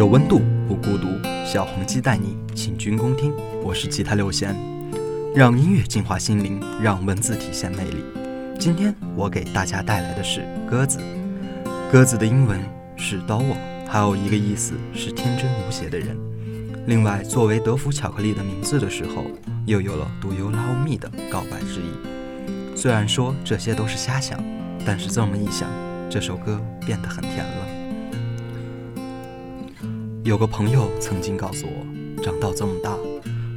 有温度不孤独，小黄鸡带你请君恭听。我是吉他六弦，让音乐净化心灵，让文字体现魅力。今天我给大家带来的是鸽子。鸽子的英文是 dovo，还有一个意思是天真无邪的人。另外，作为德芙巧克力的名字的时候，又有了 Do you love me 的告白之意。虽然说这些都是瞎想，但是这么一想，这首歌变得很甜了。有个朋友曾经告诉我，长到这么大，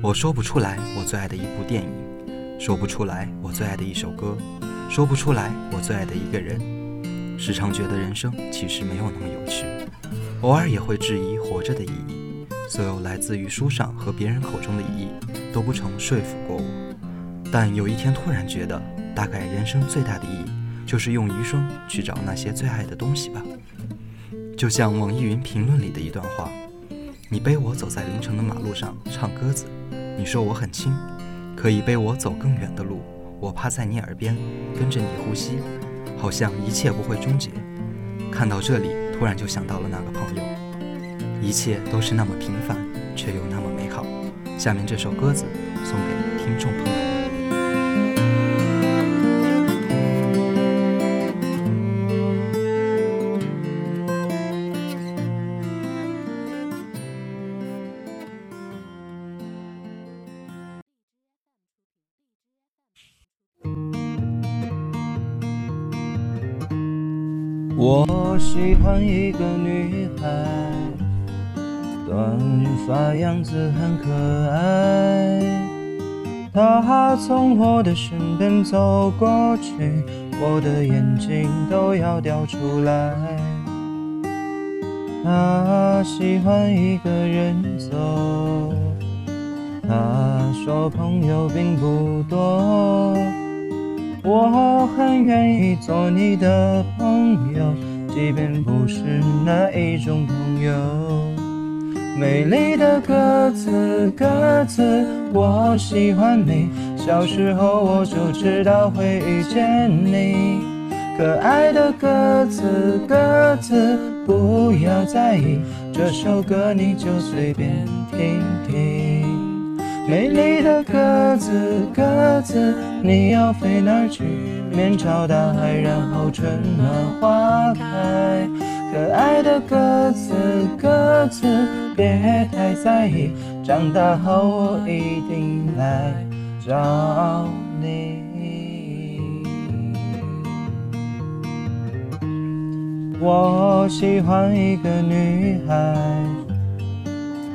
我说不出来我最爱的一部电影，说不出来我最爱的一首歌，说不出来我最爱的一个人。时常觉得人生其实没有那么有趣，偶尔也会质疑活着的意义。所有来自于书上和别人口中的意义，都不曾说服过我。但有一天突然觉得，大概人生最大的意义，就是用余生去找那些最爱的东西吧。就像网易云评论里的一段话：“你背我走在凌晨的马路上唱鸽子，你说我很轻，可以背我走更远的路。我趴在你耳边，跟着你呼吸，好像一切不会终结。”看到这里，突然就想到了那个朋友，一切都是那么平凡，却又那么美好。下面这首鸽子送给听众朋友。我喜欢一个女孩，短发样子很可爱。她从我的身边走过去，我的眼睛都要掉出来。她喜欢一个人走，她说朋友并不多。我很愿意做你的朋友，即便不是那一种朋友。美丽的鸽子，鸽子，我喜欢你。小时候我就知道会遇见你。可爱的鸽子，鸽子，不要在意，这首歌你就随便听听。美丽的鸽子，鸽子，你要飞哪去？面朝大海，然后春暖花开。可爱的鸽子，鸽子，别太在意，长大后我一定来找你。我喜欢一个女孩。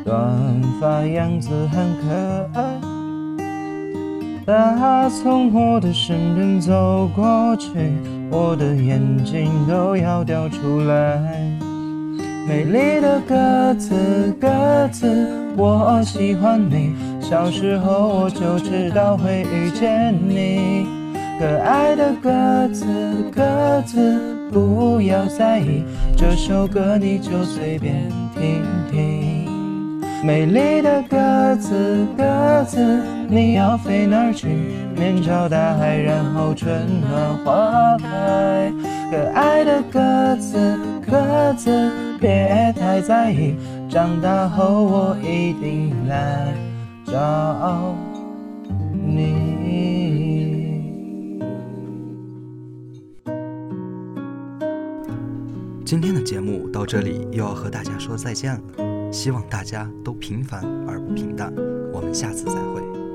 短发样子很可爱，她从我的身边走过去，我的眼睛都要掉出来。美丽的鸽子，鸽子，我喜欢你。小时候我就知道会遇见你。可爱的鸽子，鸽子，不要在意，这首歌你就随便听听。美丽的鸽子，鸽子，你要飞哪儿去？面朝大海，然后春暖花开。可爱的鸽子，鸽子，别太在意，长大后我一定来找你。今天的节目到这里又要和大家说再见了。希望大家都平凡而不平淡。我们下次再会。